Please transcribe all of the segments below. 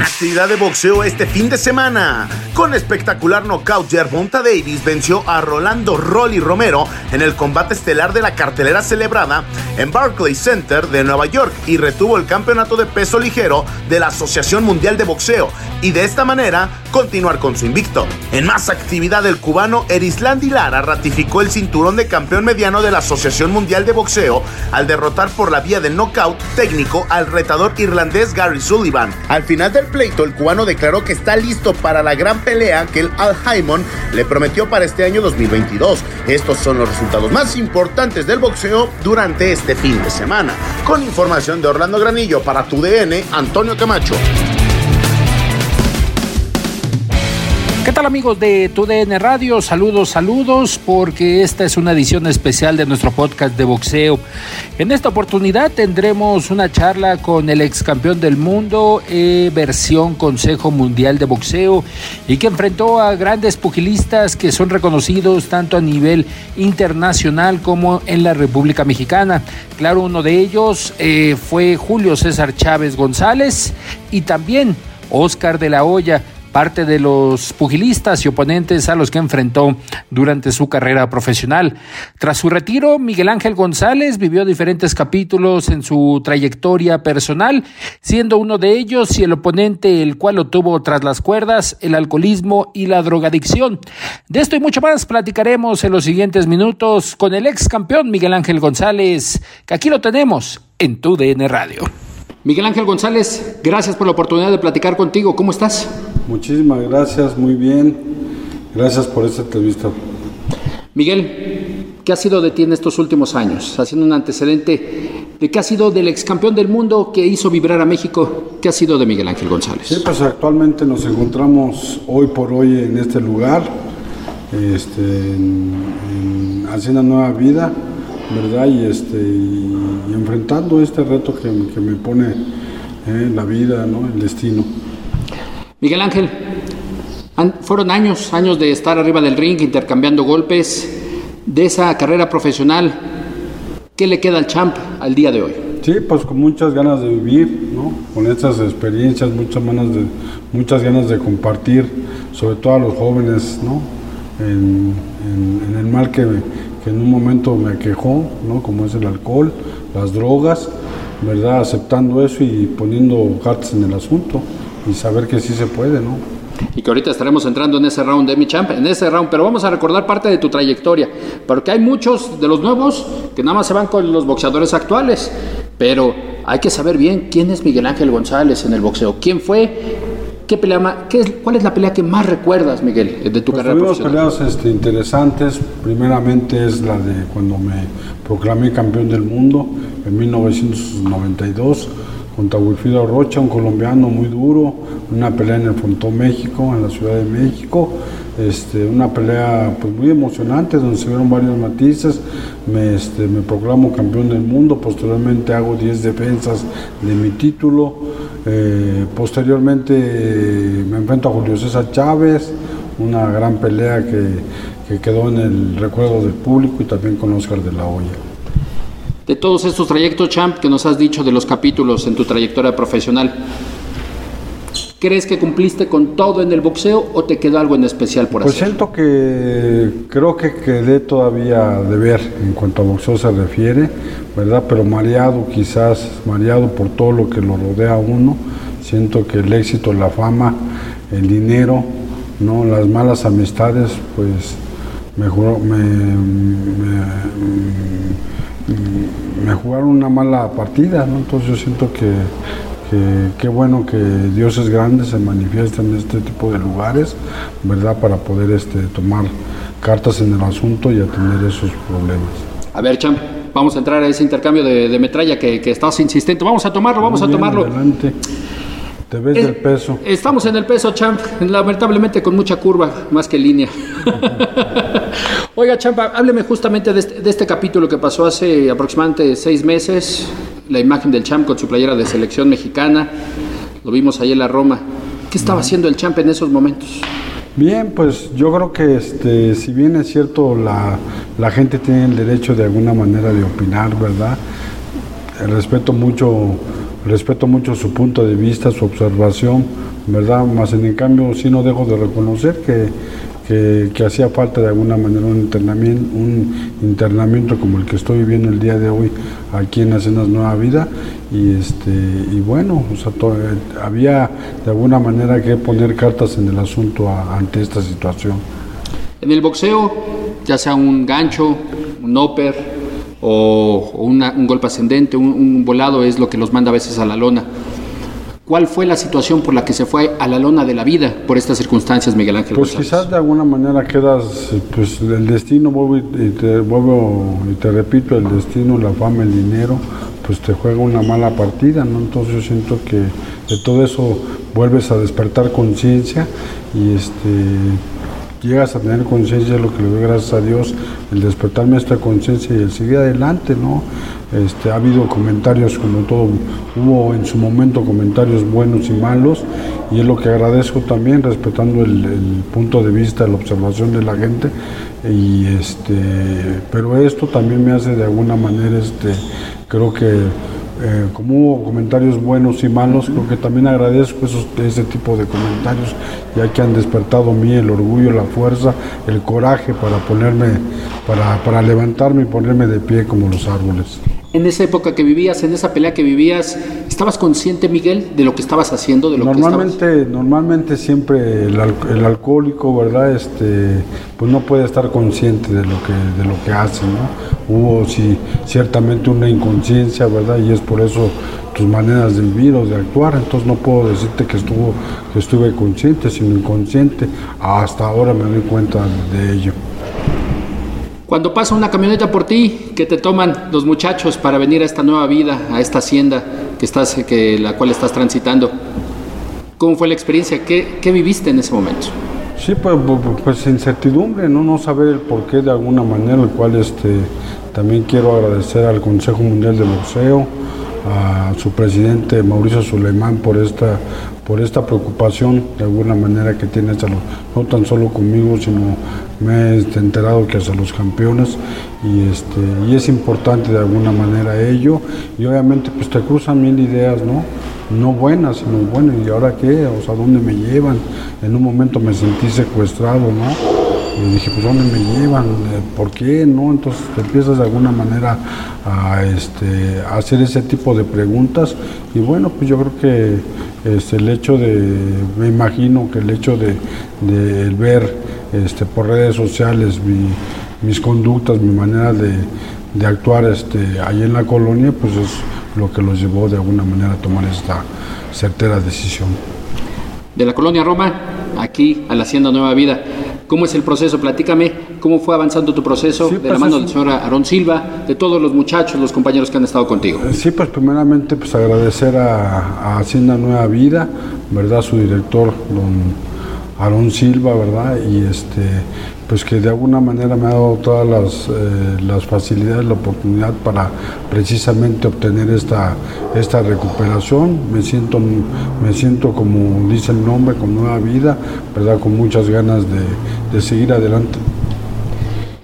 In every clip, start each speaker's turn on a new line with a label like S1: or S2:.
S1: Actividad de boxeo este fin de semana, con espectacular knockout, Gervonta Davis venció a Rolando Rolly Romero en el combate estelar de la cartelera celebrada en Barclays Center de Nueva York y retuvo el campeonato de peso ligero de la Asociación Mundial de Boxeo y de esta manera continuar con su invicto. En más actividad, el cubano Erislandi Lara ratificó el cinturón de campeón mediano de la Asociación Mundial de Boxeo al derrotar por la vía del knockout técnico al retador irlandés Gary Sullivan. Al final del pleito, el cubano declaró que está listo para la gran pelea que el Al Haymon le prometió para este año 2022. Estos son los resultados más importantes del boxeo durante este fin de semana. Con información de Orlando Granillo para tu DN, Antonio Camacho.
S2: ¿Qué tal amigos de TUDN Radio? Saludos, saludos, porque esta es una edición especial de nuestro podcast de boxeo. En esta oportunidad tendremos una charla con el ex campeón del mundo, eh, versión Consejo Mundial de Boxeo, y que enfrentó a grandes pugilistas que son reconocidos tanto a nivel internacional como en la República Mexicana. Claro, uno de ellos eh, fue Julio César Chávez González y también Oscar de la Hoya parte de los pugilistas y oponentes a los que enfrentó durante su carrera profesional. Tras su retiro, Miguel Ángel González vivió diferentes capítulos en su trayectoria personal, siendo uno de ellos y el oponente el cual lo tuvo tras las cuerdas, el alcoholismo y la drogadicción. De esto y mucho más platicaremos en los siguientes minutos con el ex campeón Miguel Ángel González, que aquí lo tenemos en tu DN Radio. Miguel Ángel González, gracias por la oportunidad de platicar contigo. ¿Cómo estás?
S3: Muchísimas gracias, muy bien. Gracias por esta entrevista.
S2: Miguel, ¿qué ha sido de ti en estos últimos años? Haciendo un antecedente de qué ha sido del ex campeón del mundo que hizo vibrar a México. ¿Qué ha sido de Miguel Ángel González?
S3: Sí, pues actualmente nos encontramos hoy por hoy en este lugar, este, haciendo nueva vida, ¿verdad? Y, este, y, enfrentando este reto que, me pone eh, la vida, ¿no? el destino.
S2: Miguel Ángel, fueron años, años de estar arriba del ring, intercambiando golpes, de esa carrera profesional. ¿Qué le queda al champ al día de hoy?
S3: Sí, pues con muchas ganas de vivir, ¿no? Con estas experiencias, muchas ganas de, muchas ganas de compartir, sobre todo a los jóvenes, ¿no? En, el mal que, que, en un momento me quejó, ¿no? Como es el alcohol, las drogas, ¿verdad? Aceptando eso y poniendo cartas en el asunto y saber que sí se puede, ¿no?
S2: Y que ahorita estaremos entrando en ese round de mi champ, en ese round, pero vamos a recordar parte de tu trayectoria, porque hay muchos de los nuevos que nada más se van con los boxeadores actuales, pero hay que saber bien quién es Miguel Ángel González en el boxeo, quién fue, qué pelea, qué cuál es la pelea que más recuerdas, Miguel, de tu pues carrera profesional.
S3: peleas este, interesantes, primeramente es la de cuando me proclamé campeón del mundo en 1992 contra Wilfrido Rocha, un colombiano muy duro, una pelea en el Fontón México, en la Ciudad de México, este, una pelea pues, muy emocionante donde se vieron varios matices, me, este, proclamo campeón del mundo, posteriormente hago 10 defensas de mi título, eh, posteriormente me enfrento a Julio César Chávez, una gran pelea que, que quedó en el recuerdo del público y también con Oscar de la Hoya
S2: de todos estos trayectos, Champ, que nos has dicho de los capítulos en tu trayectoria profesional, ¿crees que cumpliste con todo en el boxeo o te quedó algo en especial por
S3: hacer? Pues siento que creo que quedé todavía de ver en cuanto a boxeo se refiere, ¿verdad? Pero mareado quizás, mareado por todo lo que lo rodea a uno. Siento que el éxito, la fama, el dinero, ¿no? las malas amistades, pues mejor me mm, me jugaron una mala partida, ¿no? Entonces yo siento que qué bueno que Dios es grande, se manifiesta en este tipo de lugares, ¿verdad? Para poder este, tomar cartas en el asunto y atender esos problemas.
S2: A ver, Champ, vamos a entrar a ese intercambio de, metralla que, que, estás insistente. Vamos a tomarlo, vamos a tomarlo.
S3: Adelante. Te ves del peso.
S2: Estamos en el peso, Champ, lamentablemente con mucha curva, más que línea. Oiga, Champ, hábleme justamente de este, de este capítulo que pasó hace aproximadamente seis meses la imagen del champ con su playera de selección mexicana. Lo vimos ahí en la Roma. ¿Qué estaba haciendo el champ en esos momentos?
S3: Bien, pues yo creo que este, si bien es cierto la, la gente tiene el derecho de alguna manera de opinar, ¿verdad? Respeto mucho, respeto mucho su punto de vista, su observación, ¿verdad? Más en cambio sí no dejo de reconocer que que, hacía falta de alguna manera un internamiento, un internamiento como el que estoy viviendo el día de hoy aquí en Haciendas Nueva Vida y este y bueno había de alguna manera que poner cartas en el asunto ante esta situación.
S2: En el boxeo, ya sea un gancho, un upper o, un golpe ascendente, un volado es lo que los manda a veces a la lona. ¿Cuál fue la situación por la que se fue a la lona de la vida por estas circunstancias, Miguel Ángel?
S3: Pues quizás de alguna manera quedas, pues el destino, vuelvo y te, vuelvo y te repito, el destino, la fama, el dinero, pues te juega una mala partida, ¿no? Entonces yo siento que de todo eso vuelves a despertar conciencia y este llegas a tener conciencia de lo que le doy gracias a Dios, el despertarme esta conciencia y el seguir adelante, ¿no? Este, ha habido comentarios como todo, hubo en su momento comentarios buenos y malos y es lo que agradezco también respetando el, punto de vista, la observación de la gente y este, pero esto también me hace de alguna manera, este, creo que eh, como hubo comentarios buenos y malos, creo que también agradezco esos, ese tipo de comentarios, ya que han despertado en mí el orgullo, la fuerza, el coraje para ponerme, para, para levantarme y ponerme de pie como los árboles
S2: en esa época que vivías, en esa pelea que vivías, ¿estabas consciente, Miguel, de lo que estabas haciendo, de lo
S3: normalmente,
S2: que estabas?
S3: Normalmente siempre el, el, alcohólico, ¿verdad? Este, pues no puede estar consciente de lo que, de lo que hace, ¿no? Hubo sí, ciertamente una inconsciencia, ¿verdad? Y es por eso tus maneras de vivir o de actuar, entonces no puedo decirte que, estuvo, que estuve consciente, sino inconsciente. Hasta ahora me doy cuenta de ello.
S2: Cuando pasa una camioneta por ti, que te toman los muchachos para venir a esta nueva vida, a esta hacienda que estás, que la cual estás transitando, ¿cómo fue la experiencia? ¿Qué, qué viviste en ese momento?
S3: Sí, pues, pues, incertidumbre, ¿no? no saber el porqué de alguna manera, el cual este, también quiero agradecer al Consejo Mundial de Boxeo, a su presidente Mauricio Suleimán por esta por esta preocupación de alguna manera que tiene hacia no tan solo conmigo, sino me he enterado que hacia los campeones y, este, y es importante de alguna manera ello y obviamente pues te cruzan mil ideas, ¿no? No buenas, sino bueno, ¿y ahora qué? O sea, ¿dónde me llevan? En un momento me sentí secuestrado, ¿no? Y dije, pues ¿dónde me llevan? ¿Por qué? ¿No? Entonces te empiezas de alguna manera a, este, hacer ese tipo de preguntas y bueno, pues yo creo que este, el hecho de, me imagino que el hecho de, ver este, por redes sociales mis conductas, mi manera de, actuar este, ahí en la colonia, pues es lo que los llevó de alguna manera a tomar esta certera decisión.
S2: De la colonia Roma, aquí a la Hacienda Nueva Vida. ¿Cómo es el proceso? Platícame cómo fue avanzando tu proceso de la pues mano del señor Aarón Silva, de todos los muchachos, los compañeros que han estado contigo.
S3: Eh, sí, pues primeramente pues agradecer a, Hacienda Nueva Vida, ¿verdad? Su director, don Aarón Silva, ¿verdad? Y este, pues que de alguna manera me ha dado todas las, eh, las facilidades, la oportunidad para precisamente obtener esta, esta recuperación. Me siento, me siento, como dice el nombre, con nueva vida, ¿verdad? Con muchas ganas de, de seguir adelante.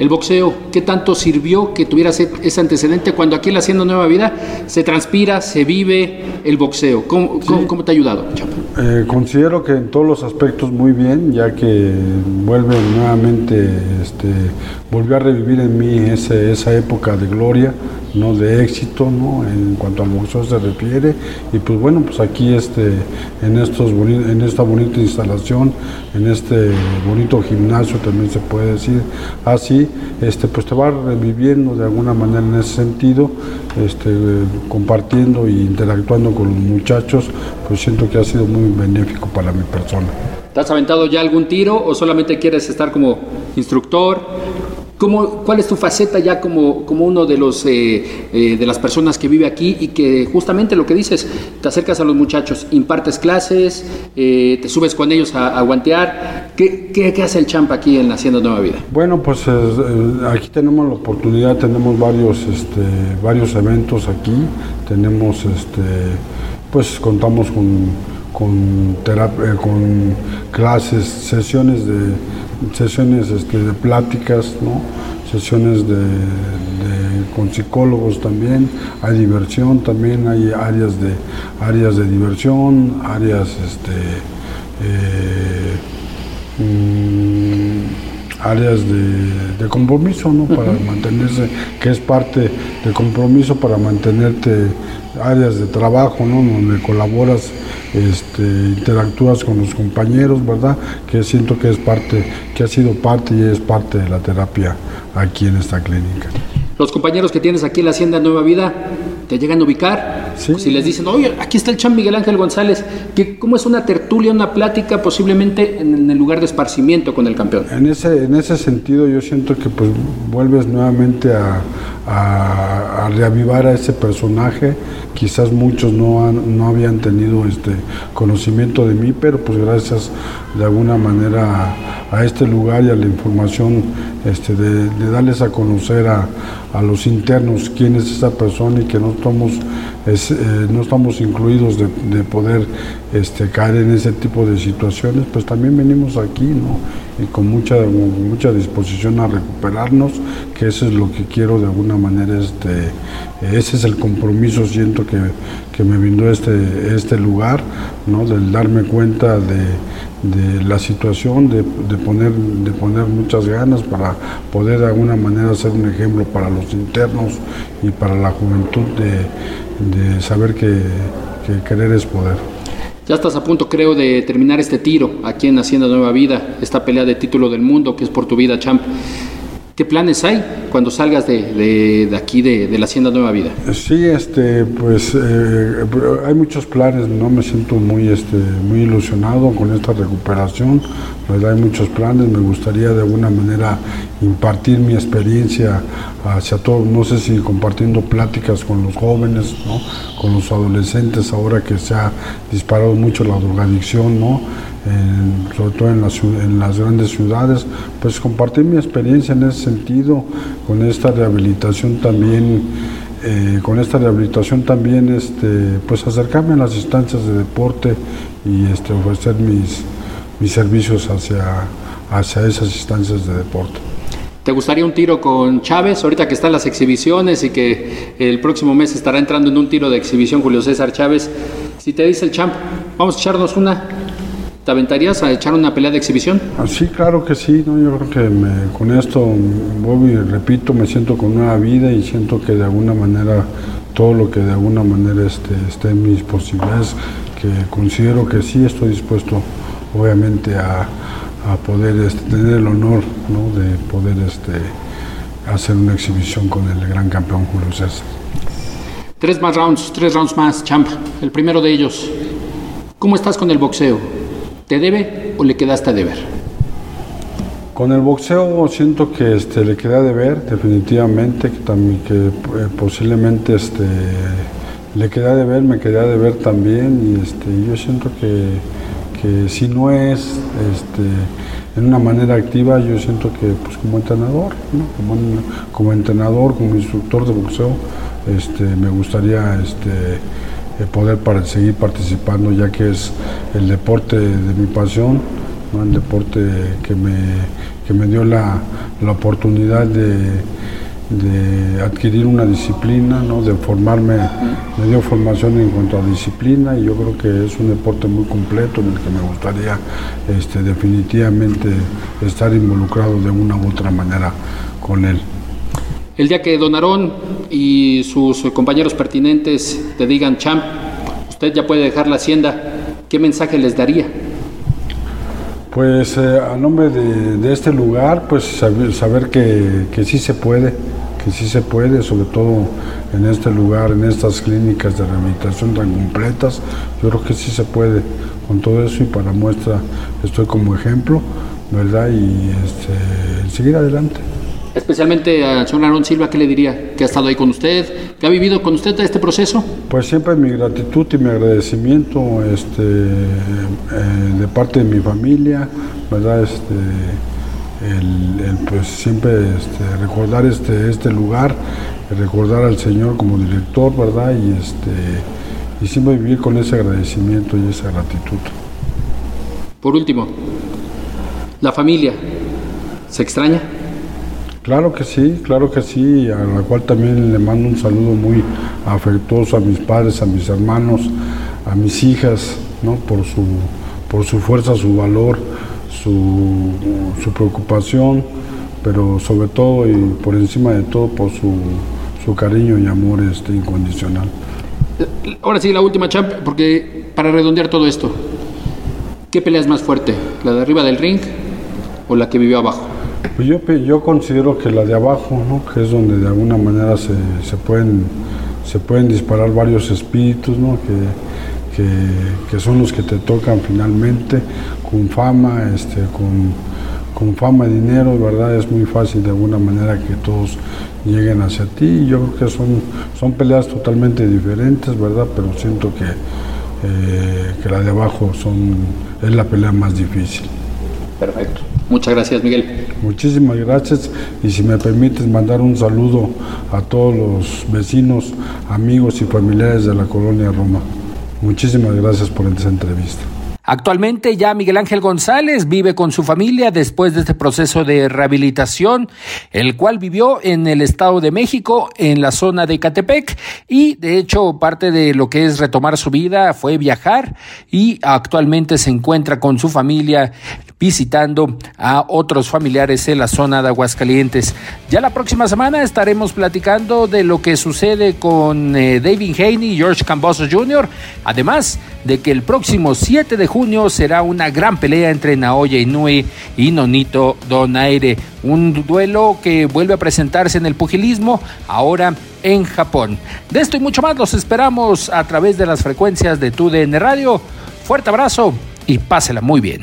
S2: El boxeo, ¿qué tanto sirvió que tuvieras ese antecedente cuando aquí en la Hacienda Nueva Vida se transpira, se vive el boxeo? ¿Cómo, cómo, te ha ayudado,
S3: eh, considero que en todos los aspectos muy bien, ya que vuelve nuevamente, este, volvió a revivir en mí esa época de gloria, ¿no? de éxito ¿no? en cuanto al boxeo se refiere y pues bueno pues aquí este en estos en esta bonita instalación en este bonito gimnasio también se puede decir así este pues te va reviviendo de alguna manera en ese sentido este compartiendo e interactuando con los muchachos pues siento que ha sido muy benéfico para mi persona
S2: ¿Te has aventado ya algún tiro o solamente quieres estar como instructor? ¿Cómo, ¿Cuál es tu faceta ya como, como uno de, los, eh, eh, de las personas que vive aquí y que justamente lo que dices, te acercas a los muchachos, impartes clases, eh, te subes con ellos a, guantear? ¿Qué, ¿Qué, hace el champ aquí en Hacienda Nueva Vida?
S3: Bueno, pues aquí tenemos la oportunidad, tenemos varios, este, varios eventos aquí, tenemos, este, pues contamos con con clases, sesiones de sesiones este, de pláticas, ¿no? sesiones de, con psicólogos también, hay diversión también, hay áreas de áreas de diversión, áreas este, eh, mm, áreas de, compromiso, ¿no? Para mantenerse, que es parte del compromiso para mantenerte, áreas de trabajo, ¿no? Donde colaboras este, interactúas con los compañeros, ¿verdad? Que siento que es parte, que ha sido parte y es parte de la terapia aquí en esta clínica.
S2: Los compañeros que tienes aquí en la Hacienda Nueva Vida, ¿te llegan a ubicar? Si les dicen, oye, aquí está el Chan Miguel Ángel González, que ¿cómo es una tertulia, una plática posiblemente en el lugar de esparcimiento con el campeón?
S3: En ese, en ese sentido yo siento que pues vuelves nuevamente a, a, reavivar a ese personaje. Quizás muchos no, no habían tenido este conocimiento de mí, pero pues gracias de alguna manera a, este lugar y a la información este, de, darles a conocer a, los internos quién es esa persona y que no eh, no estamos incluidos de, poder este, caer en ese tipo de situaciones, pues también venimos aquí, ¿no? y con mucha, mucha disposición a recuperarnos, que eso es lo que quiero de alguna manera, este, ese es el compromiso, siento que, que me brindó este, este lugar, ¿no? del darme cuenta de, la situación, de, poner, de poner muchas ganas para poder de alguna manera ser un ejemplo para los internos y para la juventud de, saber que, que querer es poder.
S2: Ya estás a punto, creo, de terminar este tiro aquí en Hacienda Nueva Vida, esta pelea de título del mundo que es por tu vida, champ. ¿Qué planes hay cuando salgas de, aquí, de, la Hacienda Nueva Vida?
S3: Sí, este, pues eh, hay muchos planes, ¿no? Me siento muy, este, muy ilusionado con esta recuperación, hay muchos planes, me gustaría de alguna manera impartir mi experiencia hacia todos, no sé si compartiendo pláticas con los jóvenes, ¿no? con los adolescentes, ahora que se ha disparado mucho la drogadicción, ¿no? Sobre todo en las, en las grandes ciudades, pues compartir mi experiencia en ese sentido, con esta rehabilitación también, eh, con esta rehabilitación también, este, pues acercarme a las instancias de deporte y este, ofrecer mis, mis servicios hacia, hacia esas instancias de deporte.
S2: ¿Te gustaría un tiro con Chávez, ahorita que están las exhibiciones y que el próximo mes estará entrando en un tiro de exhibición Julio César Chávez? Si te dice el champ, vamos a echarnos una, ¿te aventarías a echar una pelea de exhibición?
S3: Ah, sí, claro que sí, ¿no? yo creo que con esto, y repito, me siento con nueva vida y siento que de alguna manera todo lo que de alguna manera esté, esté en mis posibilidades, que considero que sí estoy dispuesto obviamente a a poder este, tener el honor de poder este, hacer una exhibición con el gran campeón Julio César.
S2: Tres más rounds, tres rounds más, champ. El primero de ellos. ¿Cómo estás con el boxeo? ¿Te debe o le quedaste a deber?
S3: Con el boxeo siento que este, le queda a deber, definitivamente, que también que eh, posiblemente este, le queda a deber, me queda a deber también, y este, yo siento que que si no es este, en una manera activa, yo siento que pues como entrenador, como, entrenador, como instructor de boxeo, este, me gustaría este, poder seguir participando ya que es el deporte de mi pasión, el deporte que me, que me dio la oportunidad de de adquirir una disciplina, ¿no? de formarme, me dio formación en cuanto a disciplina y yo creo que es un deporte muy completo en el que me gustaría este, definitivamente estar involucrado de una u otra manera con él.
S2: El día que Don Aarón y sus compañeros pertinentes te digan, champ, usted ya puede dejar la hacienda, ¿qué mensaje les daría?
S3: Pues eh, a nombre de, este lugar, pues saber, que, que, sí se puede, que sí se puede, sobre todo en este lugar, en estas clínicas de rehabilitación tan completas, yo creo que sí se puede con todo eso y para muestra estoy como ejemplo, ¿verdad? Y este, seguir adelante
S2: especialmente al señor Aaron Silva, ¿qué le diría? ¿Que ha estado ahí con usted? ¿Que ha vivido con usted este proceso?
S3: Pues siempre mi gratitud y mi agradecimiento este, eh, de parte de mi familia, ¿verdad? Este, el, pues siempre este, recordar este, este lugar, recordar al Señor como director, ¿verdad? Y, este, y siempre vivir con ese agradecimiento y esa gratitud.
S2: Por último, la familia, ¿se extraña?
S3: Claro que sí, claro que sí, a la cual también le mando un saludo muy afectuoso a mis padres, a mis hermanos, a mis hijas, ¿no? por, su, por su fuerza, su valor, su, preocupación, pero sobre todo y por encima de todo por su, su cariño y amor este, incondicional.
S2: Ahora sí, la última, Champ, porque para redondear todo esto, ¿qué pelea es más fuerte? ¿La de arriba del ring o la que vivió abajo?
S3: Pues yo, yo considero que la de abajo, ¿no? que es donde de alguna manera se, se pueden, se pueden disparar varios espíritus, ¿no? que, que, son los que te tocan finalmente, con fama, este, con, con fama dinero, ¿verdad? Es muy fácil de alguna manera que todos lleguen hacia ti. Yo creo que son, son peleas totalmente diferentes, ¿verdad? Pero siento que, eh, que la de abajo son, es la pelea más difícil.
S2: Perfecto. Muchas gracias, Miguel.
S3: Muchísimas gracias y si me permites mandar un saludo a todos los vecinos, amigos y familiares de la colonia Roma. Muchísimas gracias por esta entrevista.
S2: Actualmente ya Miguel Ángel González vive con su familia después de este proceso de rehabilitación, el cual vivió en el Estado de México, en la zona de Catepec, y de hecho parte de lo que es retomar su vida fue viajar y actualmente se encuentra con su familia visitando a otros familiares en la zona de Aguascalientes. Ya la próxima semana estaremos platicando de lo que sucede con eh, David Haney y George Cambosos Jr., además de que el próximo 7 de junio será una gran pelea entre Naoya Inoue y Nonito Donaire, un duelo que vuelve a presentarse en el pugilismo ahora en Japón. De esto y mucho más los esperamos a través de las frecuencias de TUDN Radio. Fuerte abrazo y pásela muy bien.